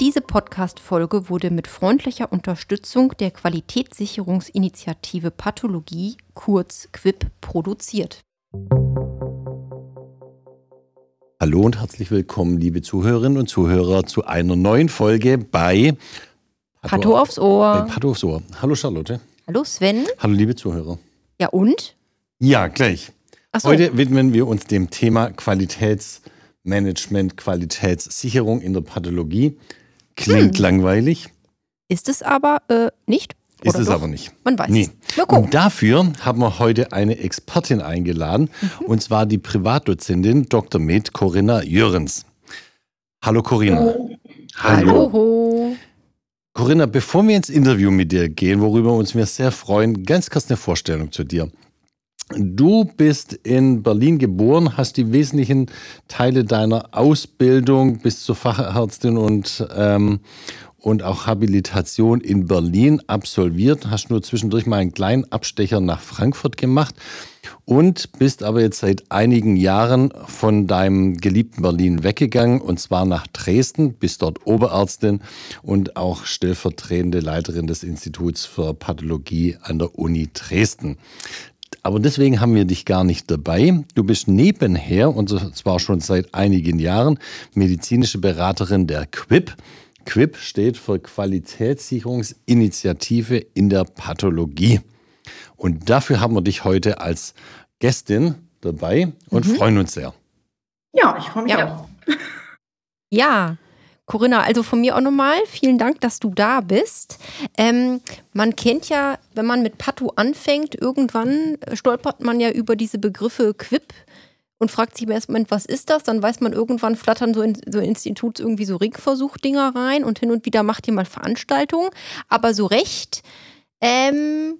Diese Podcast-Folge wurde mit freundlicher Unterstützung der Qualitätssicherungsinitiative Pathologie, kurz QUIP, produziert. Hallo und herzlich willkommen, liebe Zuhörerinnen und Zuhörer, zu einer neuen Folge bei Pato aufs Ohr. Bei Pato aufs Ohr. Hallo Charlotte. Hallo Sven. Hallo liebe Zuhörer. Ja und? Ja, gleich. So. Heute widmen wir uns dem Thema Qualitätsmanagement, Qualitätssicherung in der Pathologie. Klingt Hm. langweilig, Ist es aber äh, nicht? ist Oder es doch? aber nicht. Man weiß Nee. es. Und dafür haben wir heute eine Expertin eingeladen, Mhm. und zwar die Privatdozentin Dr. Med Corinna Jürgens. Hallo Corinna. Hallo. Corinna, bevor wir ins Interview mit dir gehen, worüber uns wir sehr freuen, ganz kurz eine Vorstellung zu dir. Du bist in Berlin geboren, hast die wesentlichen Teile deiner Ausbildung bis zur Fachärztin und, ähm, und auch Habilitation in Berlin absolviert, hast nur zwischendurch mal einen kleinen Abstecher nach Frankfurt gemacht und bist aber jetzt seit einigen Jahren von deinem geliebten Berlin weggegangen und zwar nach Dresden, bist dort Oberärztin und auch stellvertretende Leiterin des Instituts für Pathologie an der Uni Dresden. Aber deswegen haben wir dich gar nicht dabei. Du bist nebenher, und zwar schon seit einigen Jahren, medizinische Beraterin der QUIP. QUIP steht für Qualitätssicherungsinitiative in der Pathologie. Und dafür haben wir dich heute als Gästin dabei und freuen uns sehr. Ja, ich freue mich Ja. auch. Ja, Corinna, also von mir auch nochmal vielen Dank, dass du da bist. Ähm, man kennt ja, wenn man mit Patho anfängt, irgendwann äh, stolpert man ja über diese Begriffe Quip und fragt sich im ersten Moment, was ist das? Dann weiß man irgendwann, flattern so in so Instituts irgendwie so Ringversuch-Dinger rein und hin und wieder macht ihr mal Veranstaltungen. Aber so recht, ähm,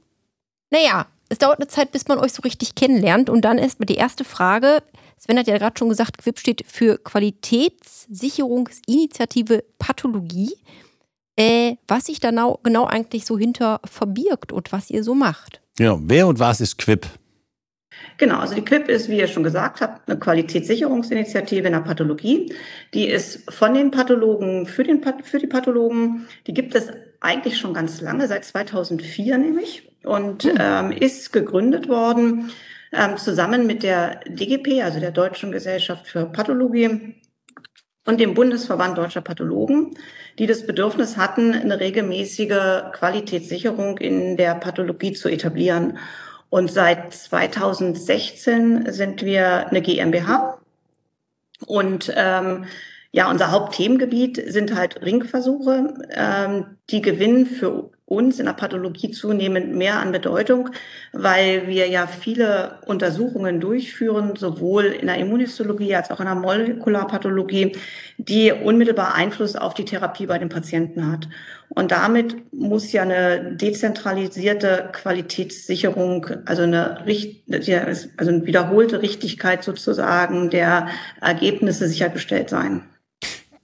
naja, es dauert eine Zeit, bis man euch so richtig kennenlernt. Und dann erstmal die erste Frage. Sven hat ja gerade schon gesagt, QUIP steht für Qualitätssicherungsinitiative Pathologie. Äh, was sich da genau, genau eigentlich so hinter verbirgt und was ihr so macht. Ja, wer und was ist QUIP? Genau, also die QUIP ist, wie ihr schon gesagt habt, eine Qualitätssicherungsinitiative in der Pathologie. Die ist von den Pathologen für, den, für die Pathologen. Die gibt es eigentlich schon ganz lange, seit 2004 nämlich, und ähm, ist gegründet worden ähm, zusammen mit der DGP, also der Deutschen Gesellschaft für Pathologie, und dem Bundesverband Deutscher Pathologen, die das Bedürfnis hatten, eine regelmäßige Qualitätssicherung in der Pathologie zu etablieren. Und seit 2016 sind wir eine GmbH. Und ähm, ja, unser Hauptthemengebiet sind halt Ringversuche. Ähm, die gewinnen für uns in der Pathologie zunehmend mehr an Bedeutung, weil wir ja viele Untersuchungen durchführen, sowohl in der Immunhistologie als auch in der Molekularpathologie, die unmittelbar Einfluss auf die Therapie bei den Patienten hat. Und damit muss ja eine dezentralisierte Qualitätssicherung, also eine, also eine wiederholte Richtigkeit sozusagen der Ergebnisse sichergestellt sein.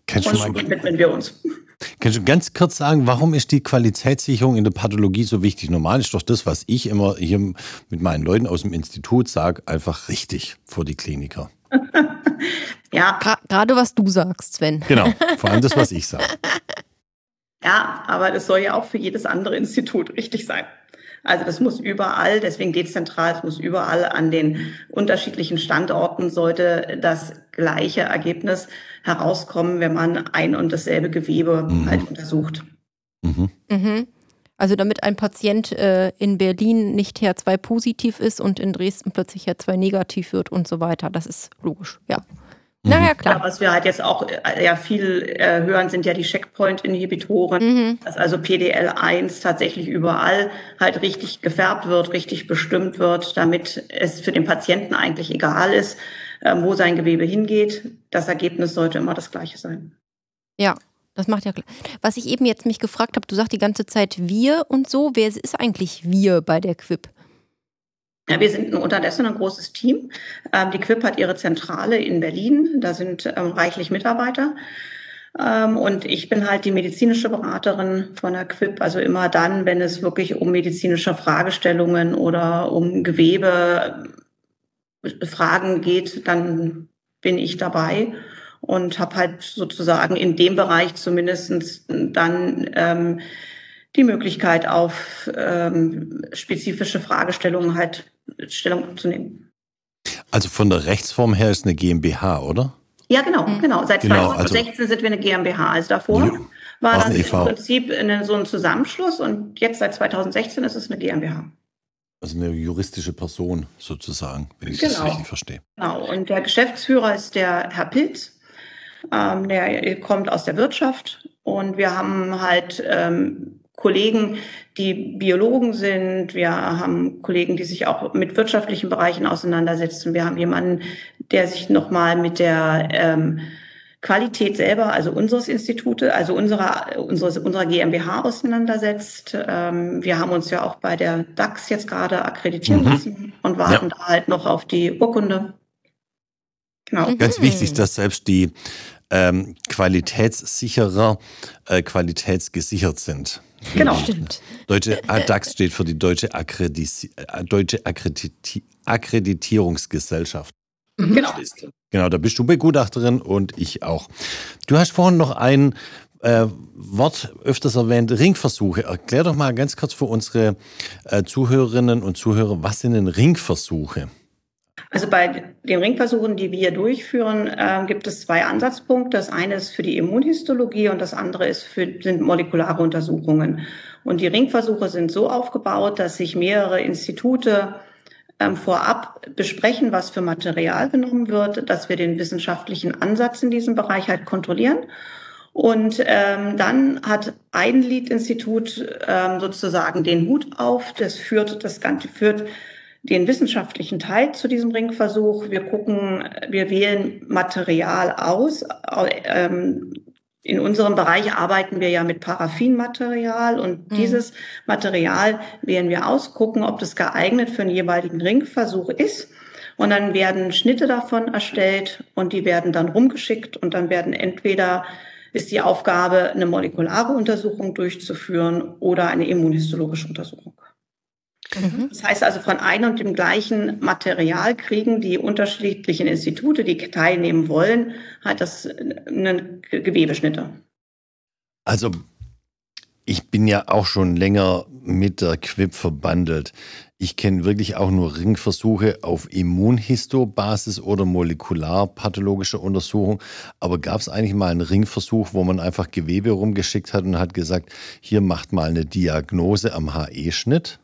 Kannst du, mal, widmen wir uns. Kannst du ganz kurz sagen, warum ist die Qualitätssicherung in der Pathologie so wichtig? Normal ist doch das, was ich immer hier mit meinen Leuten aus dem Institut sage, einfach richtig vor die Kliniker. Ja, Gerade was du sagst, Sven. Genau, vor allem das, was ich sage. Ja, aber das soll ja auch für jedes andere Institut richtig sein. Also das muss überall, deswegen dezentral, es muss überall an den unterschiedlichen Standorten sollte das gleiche Ergebnis herauskommen, wenn man ein und dasselbe Gewebe Mhm. halt untersucht. Mhm. Mhm. Also damit ein Patient äh, in Berlin nicht HER2 positiv ist und in Dresden plötzlich HER2 negativ wird und so weiter. Das ist logisch, ja. Naja, Ja, klar. was wir halt jetzt auch äh, ja viel äh, hören, sind ja die Checkpoint-Inhibitoren, Mhm. dass also PDL1 tatsächlich überall halt richtig gefärbt wird, richtig bestimmt wird, damit es für den Patienten eigentlich egal ist, ähm, wo sein Gewebe hingeht. Das Ergebnis sollte immer das gleiche sein. Ja, das macht ja klar. Was ich eben jetzt mich gefragt habe, du sagst die ganze Zeit wir und so. Wer ist eigentlich wir bei der Quip? Ja, wir sind unterdessen ein großes Team. Ähm, die QUIP hat ihre Zentrale in Berlin. Da sind ähm, reichlich Mitarbeiter. Ähm, und ich bin halt die medizinische Beraterin von der QUIP. Also immer dann, wenn es wirklich um medizinische Fragestellungen oder um Gewebe äh, geht, dann bin ich dabei. und habe halt sozusagen in dem Bereich zumindest dann die Möglichkeit, auf ähm, spezifische Fragestellungen halt Stellung zu nehmen. Also von der Rechtsform her ist eine GmbH, oder? Ja, genau, mhm. genau. Seit genau, 2016 also, sind wir eine GmbH. Also davor ja, war das im Prinzip eine, so ein Zusammenschluss und jetzt seit 2016 ist es eine GmbH. Also eine juristische Person sozusagen, wenn ich genau. das richtig verstehe. Genau. Und der Geschäftsführer ist der Herr Pilz. Ähm, der kommt aus der Wirtschaft und wir haben halt ähm, Kollegen, die Biologen sind. Wir haben Kollegen, die sich auch mit wirtschaftlichen Bereichen auseinandersetzen. Wir haben jemanden, der sich nochmal mit der ähm, Qualität selber, also unseres Institute, also unserer, unseres, unserer GmbH auseinandersetzt. Ähm, wir haben uns ja auch bei der DAX jetzt gerade akkreditieren mhm. lassen und warten ja. da halt noch auf die Urkunde. Genau. Ganz wichtig, dass selbst die ähm, Qualitätssicherer äh, qualitätsgesichert sind. Genau. Stimmt. Deutsche DAX steht für die Deutsche, Akkrediti Deutsche Akkrediti Akkreditierungsgesellschaft. Mhm. Genau. Genau, da bist du Begutachterin und ich auch. Du hast vorhin noch ein äh, Wort öfters erwähnt, Ringversuche. Erklär doch mal ganz kurz für unsere äh, Zuhörerinnen und Zuhörer, was sind denn Ringversuche? Also bei den Ringversuchen, die wir durchführen, äh, gibt es zwei Ansatzpunkte. Das eine ist für die Immunhistologie und das andere ist für, sind molekulare Untersuchungen. Und die Ringversuche sind so aufgebaut, dass sich mehrere Institute ähm, vorab besprechen, was für Material genommen wird, dass wir den wissenschaftlichen Ansatz in diesem Bereich halt kontrollieren. Und ähm, dann hat ein Lead-Institut ähm, sozusagen den Hut auf. Das führt das Ganze führt den wissenschaftlichen Teil zu diesem Ringversuch. Wir gucken, wir wählen Material aus. Ähm, in unserem Bereich arbeiten wir ja mit Paraffinmaterial und mhm. dieses Material wählen wir aus, gucken, ob das geeignet für einen jeweiligen Ringversuch ist. Und dann werden Schnitte davon erstellt und die werden dann rumgeschickt und dann werden entweder ist die Aufgabe, eine molekulare Untersuchung durchzuführen oder eine immunhistologische Untersuchung. Mhm. Das heißt also, von einem und dem gleichen Material kriegen die unterschiedlichen Institute, die teilnehmen wollen, halt das eine Gewebeschnitte. Also ich bin ja auch schon länger mit der Quip verbandelt. Ich kenne wirklich auch nur Ringversuche auf Immunhistobasis oder molekularpathologischer Untersuchung. Aber gab es eigentlich mal einen Ringversuch, wo man einfach Gewebe rumgeschickt hat und hat gesagt, hier macht mal eine Diagnose am HE-Schnitt?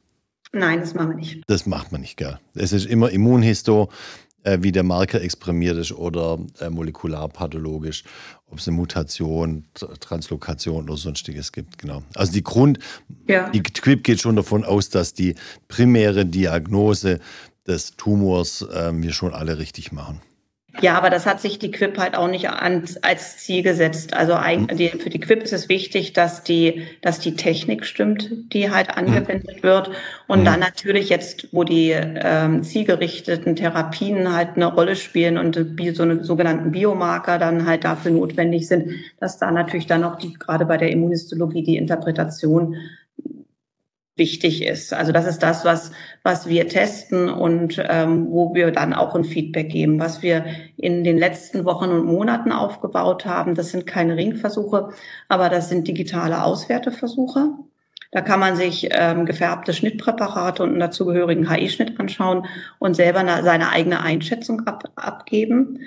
Nein, das machen wir nicht. Das macht man nicht, gell? Es ist immer Immunhisto, äh, wie der Marker exprimiert ist oder äh, molekularpathologisch, ob es eine Mutation, Translokation oder sonstiges gibt, genau. Also die Grund, ja. die QIP geht schon davon aus, dass die primäre Diagnose des Tumors äh, wir schon alle richtig machen. Ja, aber das hat sich die Quip halt auch nicht an, als Ziel gesetzt. Also eigentlich, für die Quip ist es wichtig, dass die, dass die Technik stimmt, die halt mhm. angewendet wird. Und mhm. dann natürlich jetzt, wo die ähm, zielgerichteten Therapien halt eine Rolle spielen und so eine sogenannten Biomarker dann halt dafür notwendig sind, dass da natürlich dann auch die, gerade bei der Immunhistologie die Interpretation wichtig ist. Also das ist das, was, was wir testen und ähm, wo wir dann auch ein Feedback geben. Was wir in den letzten Wochen und Monaten aufgebaut haben, das sind keine Ringversuche, aber das sind digitale Auswerteversuche. Da kann man sich ähm, gefärbte Schnittpräparate und einen dazugehörigen HI-Schnitt anschauen und selber seine eigene Einschätzung ab, abgeben.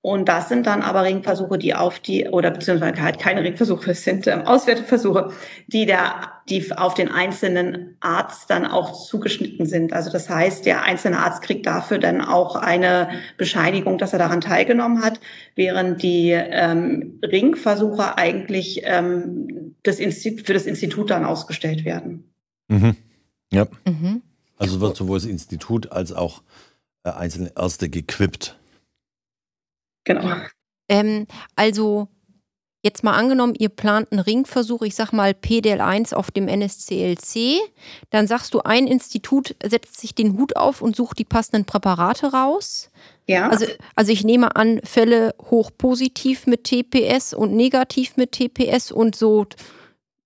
Und das sind dann aber Ringversuche, die auf die, oder beziehungsweise halt keine Ringversuche, es sind ähm, Auswerteversuche, die der, die auf den einzelnen Arzt dann auch zugeschnitten sind. Also das heißt, der einzelne Arzt kriegt dafür dann auch eine Bescheinigung, dass er daran teilgenommen hat, während die ähm, Ringversuche eigentlich ähm, das Institut, für das Institut dann ausgestellt werden. Mhm. Ja. Mhm. Also wird sowohl das Institut als auch äh, einzelne Ärzte gequippt. Genau. Ähm, also jetzt mal angenommen, ihr plant einen Ringversuch, ich sag mal PDL1 auf dem NSCLC, dann sagst du, ein Institut setzt sich den Hut auf und sucht die passenden Präparate raus. Ja. Also, also ich nehme an, Fälle hochpositiv mit TPS und negativ mit TPS und so,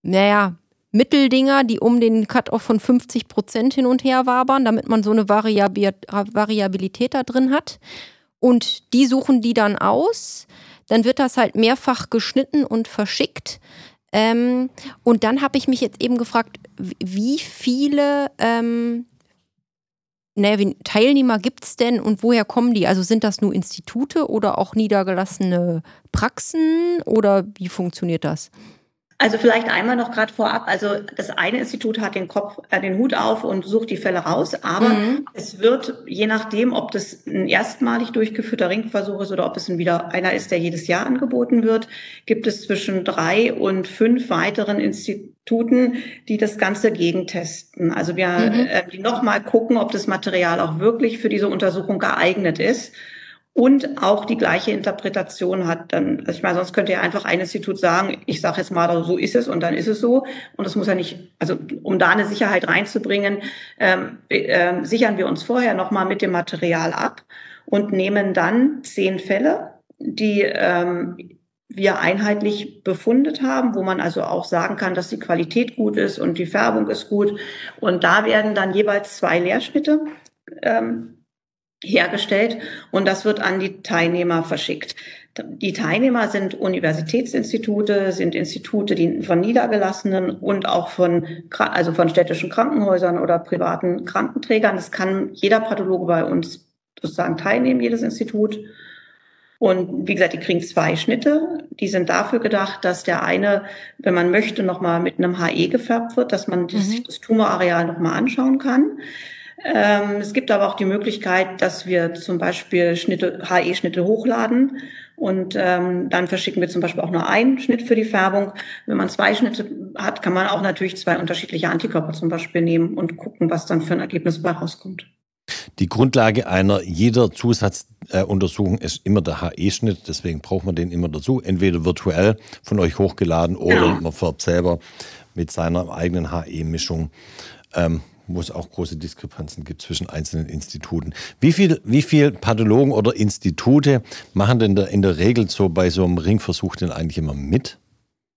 naja, Mitteldinger, die um den Cut-off von 50 Prozent hin und her wabern, damit man so eine Variabilität da drin hat. Und die suchen die dann aus. dann wird das halt mehrfach geschnitten und verschickt. Ähm, und dann habe ich mich jetzt eben gefragt, wie viele ähm, naja, wie Teilnehmer gibt es denn und woher kommen die? Also sind das nur Institute oder auch niedergelassene Praxen oder wie funktioniert das? Also vielleicht einmal noch gerade vorab. Also das eine Institut hat den Kopf, äh, den Hut auf und sucht die Fälle raus, aber mhm. es wird je nachdem, ob das ein erstmalig durchgeführter Ringversuch ist oder ob es ein wieder einer ist, der jedes Jahr angeboten wird, gibt es zwischen drei und fünf weiteren Instituten, die das Ganze gegentesten. Also wir mhm. äh, die nochmal gucken, ob das Material auch wirklich für diese Untersuchung geeignet ist und auch die gleiche Interpretation hat. Dann, also ich meine, sonst könnte ja einfach ein Institut sagen, ich sage jetzt mal, so ist es und dann ist es so. Und das muss ja nicht, also um da eine Sicherheit reinzubringen, ähm, äh, sichern wir uns vorher nochmal mit dem Material ab und nehmen dann zehn Fälle, die ähm, wir einheitlich befundet haben, wo man also auch sagen kann, dass die Qualität gut ist und die Färbung ist gut. Und da werden dann jeweils zwei Leerschnitte ähm, hergestellt und das wird an die Teilnehmer verschickt. Die Teilnehmer sind Universitätsinstitute, sind Institute die von Niedergelassenen und auch von, also von städtischen Krankenhäusern oder privaten Krankenträgern. Das kann jeder Pathologe bei uns sozusagen teilnehmen, jedes Institut. Und wie gesagt, die kriegen zwei Schnitte. Die sind dafür gedacht, dass der eine, wenn man möchte, nochmal mit einem HE gefärbt wird, dass man mhm. das Tumorareal nochmal anschauen kann. Ähm, es gibt aber auch die Möglichkeit, dass wir zum Beispiel Schnitte, HE-Schnitte hochladen und ähm, dann verschicken wir zum Beispiel auch nur einen Schnitt für die Färbung. Wenn man zwei Schnitte hat, kann man auch natürlich zwei unterschiedliche Antikörper zum Beispiel nehmen und gucken, was dann für ein Ergebnis dabei rauskommt. Die Grundlage einer jeder Zusatzuntersuchung äh, ist immer der HE-Schnitt, deswegen braucht man den immer dazu, entweder virtuell von euch hochgeladen oder ja. man färbt selber mit seiner eigenen HE-Mischung. Ähm, wo es auch große Diskrepanzen gibt zwischen einzelnen Instituten. Wie viel, wie viel Pathologen oder Institute machen denn da in der Regel so bei so einem Ringversuch denn eigentlich immer mit?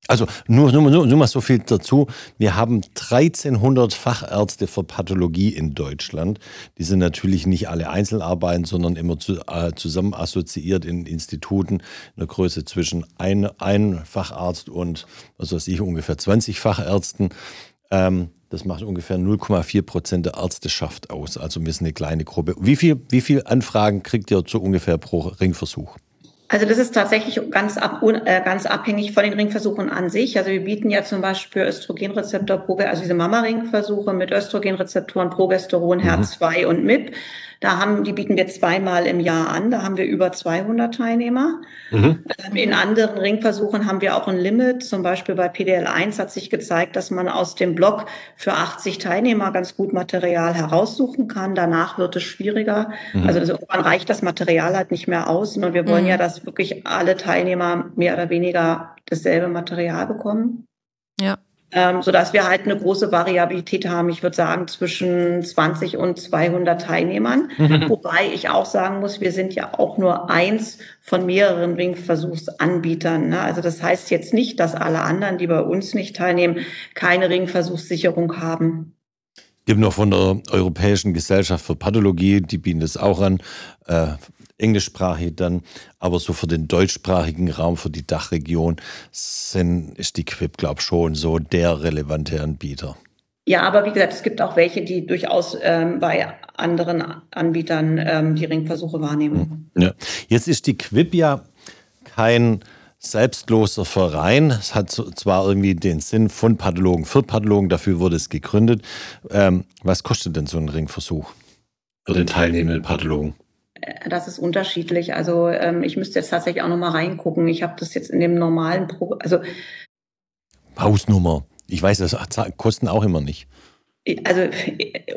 Also nur, nur, nur, nur mal so viel dazu. Wir haben 1300 Fachärzte für Pathologie in Deutschland. Die sind natürlich nicht alle Einzelarbeiten, sondern immer zu, äh, zusammen assoziiert in Instituten in der Größe zwischen ein, ein Facharzt und, was weiß ich, ungefähr 20 Fachärzten. Ähm, das macht ungefähr 0,4 Prozent der Ärzteschaft aus. Also wir sind eine kleine Gruppe. Wie viel, wie viel Anfragen kriegt ihr so ungefähr pro Ringversuch? Also das ist tatsächlich ganz, ab, äh, ganz abhängig von den Ringversuchen an sich. Also wir bieten ja zum Beispiel Östrogenrezeptor, also diese Mama-Ringversuche mit Östrogenrezeptoren, Progesteron, mhm. HER2 und MIP. Da haben, die bieten wir zweimal im Jahr an. Da haben wir über 200 Teilnehmer. Mhm. Ähm, in anderen Ringversuchen haben wir auch ein Limit. Zum Beispiel bei PDL1 hat sich gezeigt, dass man aus dem Block für 80 Teilnehmer ganz gut Material heraussuchen kann. Danach wird es schwieriger. Mhm. Also irgendwann reicht das Material halt nicht mehr aus. Und wir wollen mhm. ja, dass wirklich alle Teilnehmer mehr oder weniger dasselbe Material bekommen. Ja ähm, sodass wir halt eine große Variabilität haben. Ich würde sagen zwischen 20 und 200 Teilnehmern. Mhm. Wobei ich auch sagen muss, wir sind ja auch nur eins von mehreren Ringversuchsanbietern. Ne? Also das heißt jetzt nicht, dass alle anderen, die bei uns nicht teilnehmen, keine Ringversuchssicherung haben gibt noch von der Europäischen Gesellschaft für Pathologie, die bieten das auch an. Äh, englischsprachig dann, aber so für den deutschsprachigen Raum, für die Dachregion, sind, ist die Quip, glaube ich, schon so der relevante Anbieter. Ja, aber wie gesagt, es gibt auch welche, die durchaus ähm, bei anderen Anbietern ähm, die Ringversuche wahrnehmen. Ja. Jetzt ist die Quip ja kein selbstloser Verein. Es hat zwar irgendwie den Sinn von Pathologen für Pathologen, dafür wurde es gegründet. Ähm, was kostet denn so ein Ringversuch für den teilnehmenden Pathologen? Äh, das ist unterschiedlich. Also ähm, ich müsste jetzt tatsächlich auch nochmal reingucken. Ich habe das jetzt in dem normalen Pro also Hausnummer. Ich weiß, das kosten auch immer nicht. Also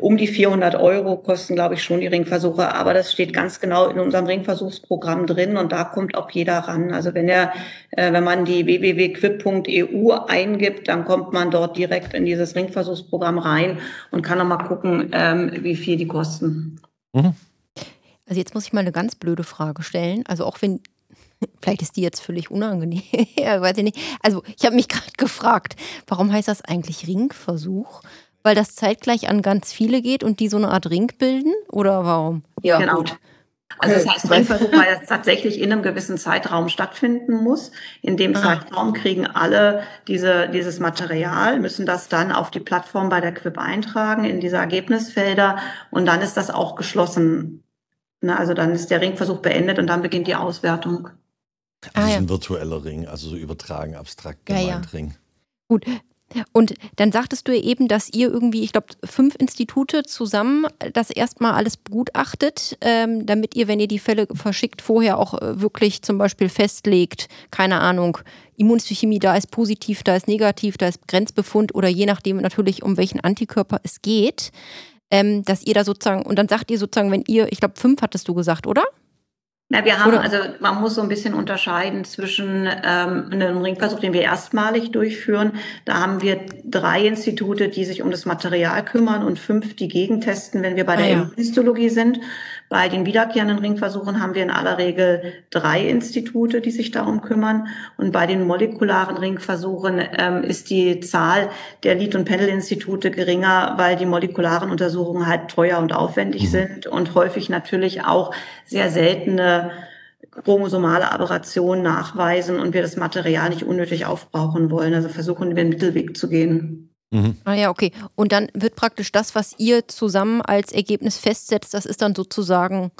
um die 400 Euro kosten, glaube ich, schon die Ringversuche. Aber das steht ganz genau in unserem Ringversuchsprogramm drin und da kommt auch jeder ran. Also wenn er, äh, wenn man die www.quip.eu eingibt, dann kommt man dort direkt in dieses Ringversuchsprogramm rein und kann nochmal gucken, ähm, wie viel die kosten. Mhm. Also jetzt muss ich mal eine ganz blöde Frage stellen. Also auch wenn, vielleicht ist die jetzt völlig unangenehm, weiß ich nicht. Also ich habe mich gerade gefragt, warum heißt das eigentlich Ringversuch? Weil das zeitgleich an ganz viele geht und die so eine Art Ring bilden? Oder warum? Ja, genau. gut. Also das heißt, Ringversuch, weil das tatsächlich in einem gewissen Zeitraum stattfinden muss. In dem ah. Zeitraum kriegen alle diese, dieses Material, müssen das dann auf die Plattform bei der Quip eintragen, in diese Ergebnisfelder und dann ist das auch geschlossen. Ne, also dann ist der Ringversuch beendet und dann beginnt die Auswertung. Das ah, ist ein virtueller Ring, also so übertragen, abstrakt gemeint ja, ja. Ring. Gut, und dann sagtest du ja eben, dass ihr irgendwie, ich glaube, fünf Institute zusammen das erstmal alles begutachtet, ähm, damit ihr, wenn ihr die Fälle verschickt, vorher auch äh, wirklich zum Beispiel festlegt, keine Ahnung, Immunhistochemie, da ist positiv, da ist negativ, da ist Grenzbefund oder je nachdem natürlich, um welchen Antikörper es geht, ähm, dass ihr da sozusagen, und dann sagt ihr sozusagen, wenn ihr, ich glaube, fünf hattest du gesagt, oder? Na, wir haben, Oder? also man muss so ein bisschen unterscheiden zwischen ähm, einem Ringversuch, den wir erstmalig durchführen. Da haben wir drei Institute, die sich um das Material kümmern und fünf, die gegentesten, wenn wir bei ah, der ja. Histologie sind. Bei den wiederkehrenden Ringversuchen haben wir in aller Regel drei Institute, die sich darum kümmern. Und bei den molekularen Ringversuchen ähm, ist die Zahl der Lead- und Panel-Institute geringer, weil die molekularen Untersuchungen halt teuer und aufwendig mhm. sind und häufig natürlich auch sehr seltene chromosomale Aberrationen nachweisen und wir das Material nicht unnötig aufbrauchen wollen. Also versuchen wir einen Mittelweg zu gehen. Mhm. Ah ja, okay. Und dann wird praktisch das, was ihr zusammen als Ergebnis festsetzt, das ist dann sozusagen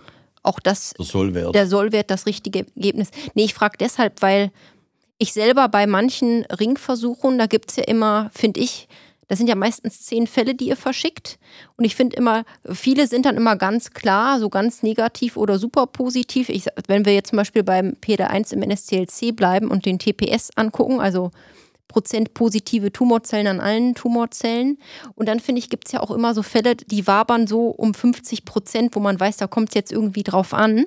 auch das, der Sollwert. der Sollwert, das richtige Ergebnis. Nee, ich frage deshalb, weil ich selber bei manchen Ringversuchen, da gibt es ja immer, finde ich, das sind ja meistens zehn Fälle, die ihr verschickt. Und ich finde immer, viele sind dann immer ganz klar, so ganz negativ oder super positiv. Ich, wenn wir jetzt zum Beispiel beim PD1 im NSCLC bleiben und den TPS angucken, also Prozent positive Tumorzellen an allen Tumorzellen. Und dann finde ich, gibt es ja auch immer so Fälle, die wabern so um 50 Prozent, wo man weiß, da kommt es jetzt irgendwie drauf an.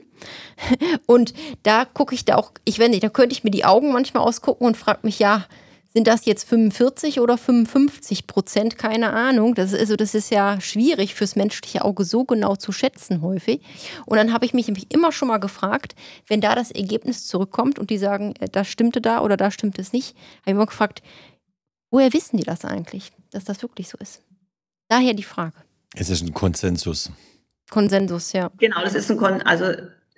Und da gucke ich da auch, ich weiß nicht, da könnte ich mir die Augen manchmal ausgucken und frage mich, ja, sind das jetzt 45 oder 55 Prozent? Keine Ahnung. Das ist, also das ist ja schwierig fürs menschliche Auge so genau zu schätzen häufig. Und dann habe ich mich nämlich immer schon mal gefragt, wenn da das Ergebnis zurückkommt und die sagen, äh, das stimmte da oder da stimmt es nicht, habe ich immer gefragt, woher wissen die das eigentlich, dass das wirklich so ist? Daher die Frage. Es ist ein Konsensus. Konsensus, ja. Genau, das ist ein Kon also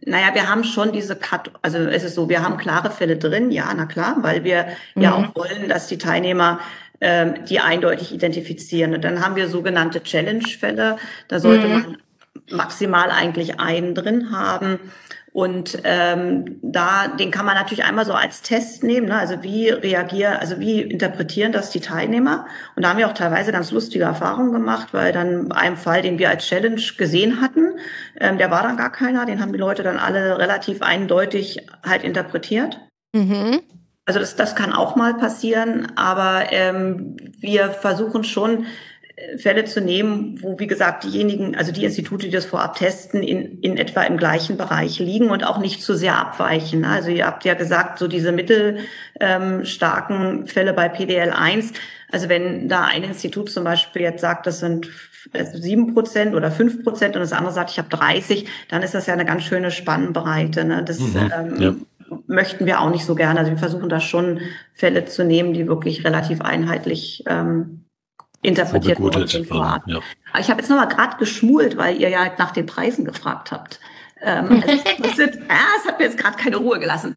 naja, wir haben schon diese Cut, also es ist so, wir haben klare Fälle drin, ja, na klar, weil wir mhm. ja auch wollen, dass die Teilnehmer ähm, die eindeutig identifizieren. Und dann haben wir sogenannte Challenge-Fälle, da sollte mhm. man maximal eigentlich einen drin haben. Und ähm, da, den kann man natürlich einmal so als Test nehmen. Ne? Also wie reagieren, also wie interpretieren das die Teilnehmer? Und da haben wir auch teilweise ganz lustige Erfahrungen gemacht, weil dann einem Fall, den wir als Challenge gesehen hatten, ähm, der war dann gar keiner. Den haben die Leute dann alle relativ eindeutig halt interpretiert. Mhm. Also das, das kann auch mal passieren, aber ähm, wir versuchen schon Fälle zu nehmen, wo, wie gesagt, diejenigen, also die Institute, die das vorab testen, in, in etwa im gleichen Bereich liegen und auch nicht zu sehr abweichen. Also ihr habt ja gesagt, so diese mittelstarken ähm, Fälle bei PDL1, also wenn da ein Institut zum Beispiel jetzt sagt, das sind sieben Prozent oder fünf Prozent und das andere sagt, ich habe 30, dann ist das ja eine ganz schöne Spannbreite. Ne? Das mhm, ähm, ja. möchten wir auch nicht so gerne. Also wir versuchen da schon Fälle zu nehmen, die wirklich relativ einheitlich ähm, interpretiert worden sind Ja. Ich habe jetzt nochmal gerade geschmult, weil ihr ja nach den Preisen gefragt habt. Ähm, also es, sind, ja, es hat mir jetzt gerade keine Ruhe gelassen.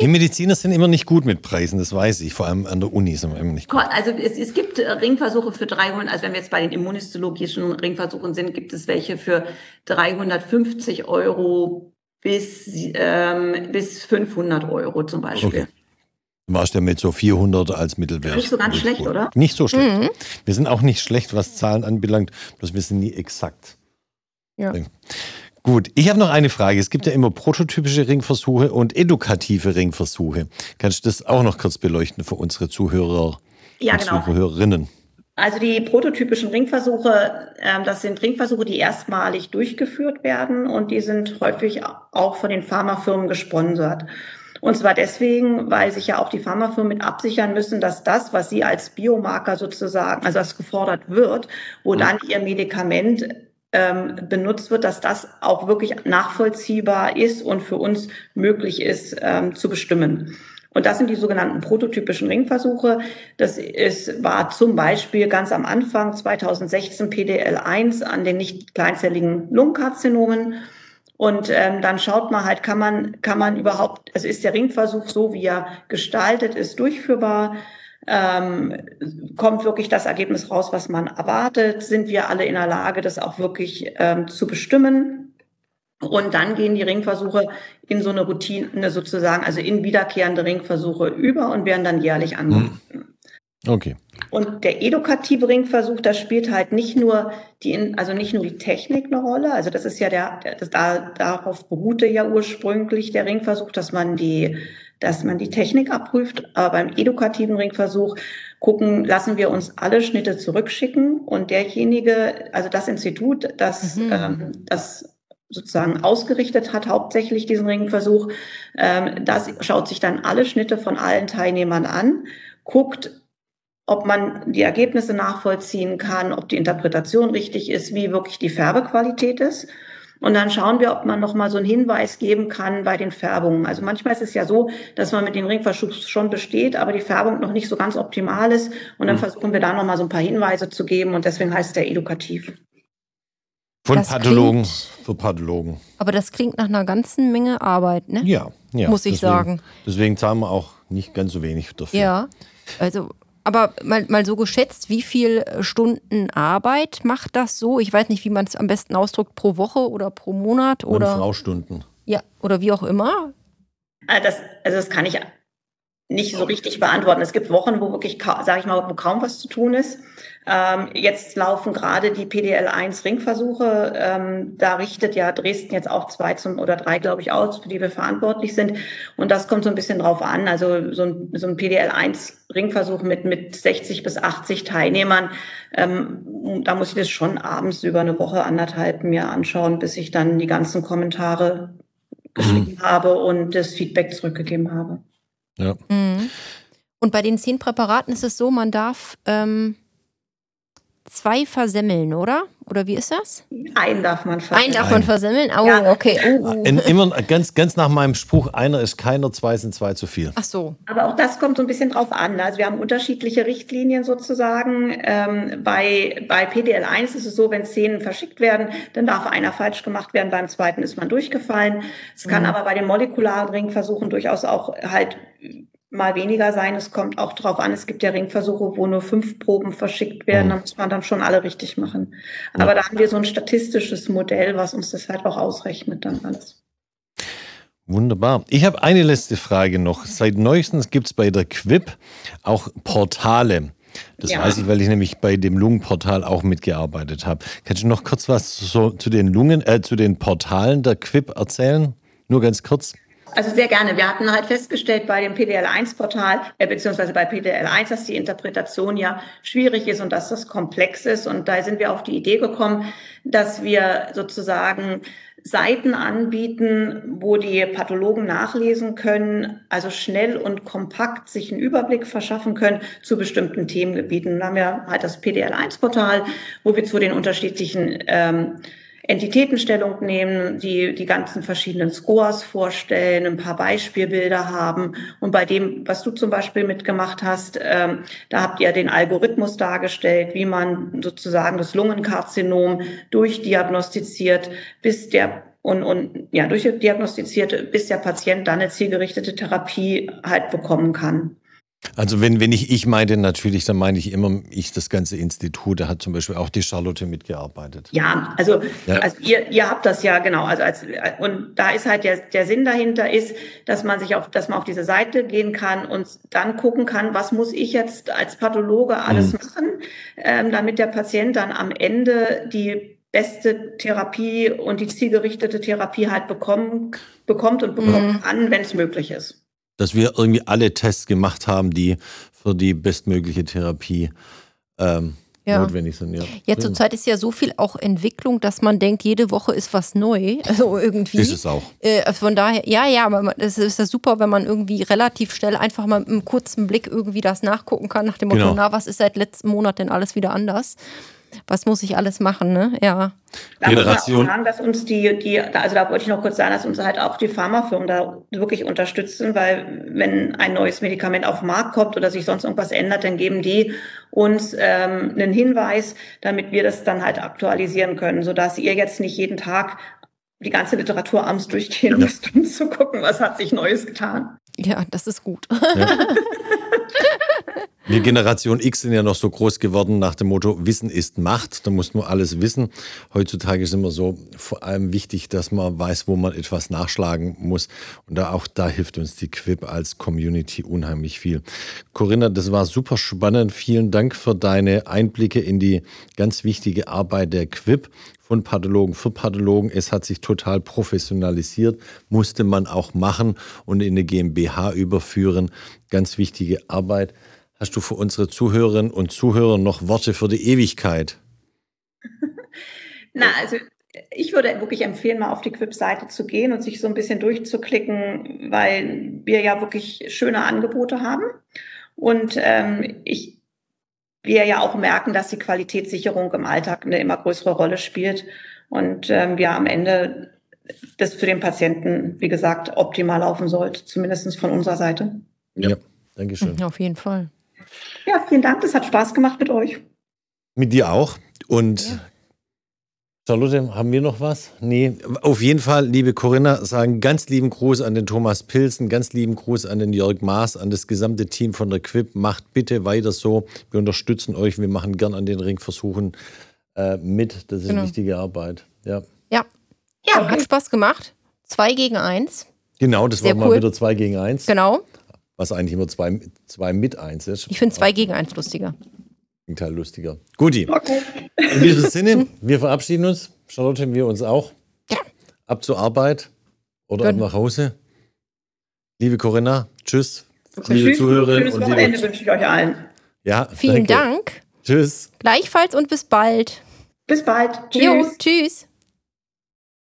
Die Mediziner sind immer nicht gut mit Preisen, das weiß ich. Vor allem an der Uni sind wir immer nicht gut. Also es, es gibt äh, Ringversuche für 300, also wenn wir jetzt bei den immunhistologischen Ringversuchen sind, gibt es welche für 350 Euro bis, ähm, bis 500 Euro zum Beispiel. Okay warst ja mit so 400 als Mittelwert. Nicht so ganz schlecht, gut. oder? Nicht so schlecht. Mhm. Wir sind auch nicht schlecht, was Zahlen anbelangt, bloß wir sind nie exakt. Ja. Gut, ich habe noch eine Frage. Es gibt ja immer prototypische Ringversuche und edukative Ringversuche. Kannst du das auch noch kurz beleuchten für unsere Zuhörer ja, und genau. Zuhörerinnen? Also die prototypischen Ringversuche, äh, das sind Ringversuche, die erstmalig durchgeführt werden und die sind häufig auch von den Pharmafirmen gesponsert. Und zwar deswegen, weil sich ja auch die Pharmafirmen mit absichern müssen, dass das, was sie als Biomarker sozusagen, also das gefordert wird, wo dann ihr Medikament ähm, benutzt wird, dass das auch wirklich nachvollziehbar ist und für uns möglich ist ähm, zu bestimmen. Und das sind die sogenannten prototypischen Ringversuche. Das ist, war zum Beispiel ganz am Anfang 2016 PDL1 an den nicht kleinzelligen Lungenkarzinomen. Und ähm, dann schaut man halt, kann man, kann man überhaupt, also ist der Ringversuch so, wie er gestaltet ist, durchführbar? Ähm, kommt wirklich das Ergebnis raus, was man erwartet? Sind wir alle in der Lage, das auch wirklich ähm, zu bestimmen? Und dann gehen die Ringversuche in so eine Routine sozusagen, also in wiederkehrende Ringversuche über und werden dann jährlich angeboten. Hm. Okay. Und der edukative Ringversuch, da spielt halt nicht nur die, also nicht nur die Technik eine Rolle. Also das ist ja der, das, da, darauf beruhte ja ursprünglich der Ringversuch, dass man die, dass man die Technik abprüft. Aber beim edukativen Ringversuch gucken, lassen wir uns alle Schnitte zurückschicken und derjenige, also das Institut, das, mhm. ähm, das sozusagen ausgerichtet hat, hauptsächlich diesen Ringversuch, ähm, das schaut sich dann alle Schnitte von allen Teilnehmern an, guckt, ob man die Ergebnisse nachvollziehen kann, ob die Interpretation richtig ist, wie wirklich die Färbequalität ist. Und dann schauen wir, ob man noch mal so einen Hinweis geben kann bei den Färbungen. Also manchmal ist es ja so, dass man mit dem Ringverschub schon besteht, aber die Färbung noch nicht so ganz optimal ist. Und dann mhm. versuchen wir da noch mal so ein paar Hinweise zu geben. Und deswegen heißt der edukativ. Von das Pathologen klingt, für Pathologen. Aber das klingt nach einer ganzen Menge Arbeit, ne? Ja, ja. Muss ich deswegen, sagen. Deswegen zahlen wir auch nicht ganz so wenig dafür. Ja. Also aber mal, mal so geschätzt, wie viel Stunden Arbeit macht das so? Ich weiß nicht, wie man es am besten ausdrückt, pro Woche oder pro Monat oder. Fraustunden. Ja, oder wie auch immer. Also das, also das kann ich nicht so richtig beantworten. Es gibt Wochen, wo wirklich, sage ich mal, wo kaum was zu tun ist. Ähm, jetzt laufen gerade die PDL1 Ringversuche. Ähm, da richtet ja Dresden jetzt auch zwei zum, oder drei, glaube ich, aus, für die wir verantwortlich sind. Und das kommt so ein bisschen drauf an. Also so ein, so ein PDL1 Ringversuch mit, mit 60 bis 80 Teilnehmern. Ähm, da muss ich das schon abends über eine Woche, anderthalb mir anschauen, bis ich dann die ganzen Kommentare geschrieben mhm. habe und das Feedback zurückgegeben habe. Ja. Mhm. Und bei den zehn Präparaten ist es so, man darf ähm, zwei versemmeln, oder? Oder wie ist das? Einen darf man versemmeln. Einen darf man versemmeln? Oh, ja. okay. Uh, uh. In, immer ganz, ganz nach meinem Spruch, einer ist keiner, zwei sind zwei zu viel. Ach so. Aber auch das kommt so ein bisschen drauf an. Also wir haben unterschiedliche Richtlinien sozusagen. Ähm, bei, bei PDL1 ist es so, wenn zehn verschickt werden, dann darf einer falsch gemacht werden, beim zweiten ist man durchgefallen. Es kann mhm. aber bei den molekularen Ringversuchen durchaus auch halt mal weniger sein. Es kommt auch darauf an, es gibt ja Ringversuche, wo nur fünf Proben verschickt werden. Mhm. Da muss man dann schon alle richtig machen. Aber ja. da haben wir so ein statistisches Modell, was uns das halt auch ausrechnet dann alles. Wunderbar. Ich habe eine letzte Frage noch. Seit neuestens gibt es bei der Quip auch Portale. Das ja. weiß ich, weil ich nämlich bei dem Lungenportal auch mitgearbeitet habe. Kannst du noch kurz was zu, zu den Lungen, äh, zu den Portalen der Quip erzählen? Nur ganz kurz. Also sehr gerne. Wir hatten halt festgestellt bei dem PDL1-Portal, äh, beziehungsweise bei PDL1, dass die Interpretation ja schwierig ist und dass das komplex ist. Und da sind wir auf die Idee gekommen, dass wir sozusagen Seiten anbieten, wo die Pathologen nachlesen können, also schnell und kompakt sich einen Überblick verschaffen können zu bestimmten Themengebieten. Dann haben wir halt das PDL1-Portal, wo wir zu den unterschiedlichen ähm, Entitätenstellung nehmen, die die ganzen verschiedenen Scores vorstellen, ein paar Beispielbilder haben. Und bei dem, was du zum Beispiel mitgemacht hast, ähm, da habt ihr den Algorithmus dargestellt, wie man sozusagen das Lungenkarzinom durchdiagnostiziert, bis der und, und ja, durchdiagnostiziert, bis der Patient dann eine zielgerichtete Therapie halt bekommen kann. Also wenn, wenn ich ich meinte natürlich, dann meine ich immer ich das ganze Institut. Da hat zum Beispiel auch die Charlotte mitgearbeitet. Ja, also, ja. also ihr, ihr habt das ja genau. Also als, und da ist halt der, der Sinn dahinter ist, dass man sich auf, dass man auf diese Seite gehen kann und dann gucken kann, was muss ich jetzt als Pathologe alles mhm. machen, ähm, damit der Patient dann am Ende die beste Therapie und die zielgerichtete Therapie halt bekommen, bekommt und bekommen mhm. kann, wenn es möglich ist dass wir irgendwie alle Tests gemacht haben, die für die bestmögliche Therapie ähm, ja. notwendig sind. Ja, ja zurzeit ist ja so viel auch Entwicklung, dass man denkt, jede Woche ist was neu. Also irgendwie. Ist es auch. Äh, von daher, ja, ja, aber es ist ja super, wenn man irgendwie relativ schnell einfach mal mit einem kurzen Blick irgendwie das nachgucken kann, nach dem Motto, genau. na, was ist seit letztem Monat denn alles wieder anders? Was muss ich alles machen, ne? Ja. Da Generation. Sagen, dass uns die, die, also da wollte ich noch kurz sagen, dass uns halt auch die Pharmafirmen da wirklich unterstützen, weil wenn ein neues Medikament auf den Markt kommt oder sich sonst irgendwas ändert, dann geben die uns ähm, einen Hinweis, damit wir das dann halt aktualisieren können, sodass ihr jetzt nicht jeden Tag die ganze Literatur abends durchgehen ja. müsst, um zu gucken, was hat sich Neues getan. Ja, das ist gut. Ja. Wir Generation X sind ja noch so groß geworden nach dem Motto, Wissen ist Macht, da muss man alles wissen. Heutzutage ist immer so vor allem wichtig, dass man weiß, wo man etwas nachschlagen muss. Und da auch da hilft uns die Quip als Community unheimlich viel. Corinna, das war super spannend. Vielen Dank für deine Einblicke in die ganz wichtige Arbeit der Quip von Pathologen für Pathologen. Es hat sich total professionalisiert, musste man auch machen und in eine GmbH überführen. Ganz wichtige Arbeit. Hast du für unsere Zuhörerinnen und Zuhörer noch Worte für die Ewigkeit? Na, also ich würde wirklich empfehlen, mal auf die Quip-Seite zu gehen und sich so ein bisschen durchzuklicken, weil wir ja wirklich schöne Angebote haben. Und ähm, ich, wir ja auch merken, dass die Qualitätssicherung im Alltag eine immer größere Rolle spielt. Und ähm, wir am Ende das für den Patienten, wie gesagt, optimal laufen sollte, zumindest von unserer Seite. Ja, danke schön. Auf jeden Fall. Ja, vielen Dank. Das hat Spaß gemacht mit euch. Mit dir auch. Und ja. Charlotte, haben wir noch was? Nee, auf jeden Fall, liebe Corinna, sagen ganz lieben Gruß an den Thomas Pilsen, ganz lieben Gruß an den Jörg Maas, an das gesamte Team von der Quip. Macht bitte weiter so. Wir unterstützen euch. Wir machen gern an den Ringversuchen äh, mit. Das ist genau. wichtige Arbeit. Ja. Ja. ja. Hat Spaß gemacht. Zwei gegen eins. Genau, das Sehr war cool. mal wieder zwei gegen eins. Genau was eigentlich immer zwei, zwei mit eins ist. Ich finde zwei gegen eins lustiger. Teil lustiger. Guti. Okay. In diesem Sinne, wir verabschieden uns. Charlotte, wir uns auch. Ja. Ab zur Arbeit oder ab nach Hause. Liebe Corinna, tschüss. Okay, liebe tschüss. Zuhörerinnen Schönes und Wochenende liebe... wünsche ich euch allen. Ja, Vielen danke. Dank. Tschüss. Gleichfalls und bis bald. Bis bald. Tschüss. Jo, tschüss.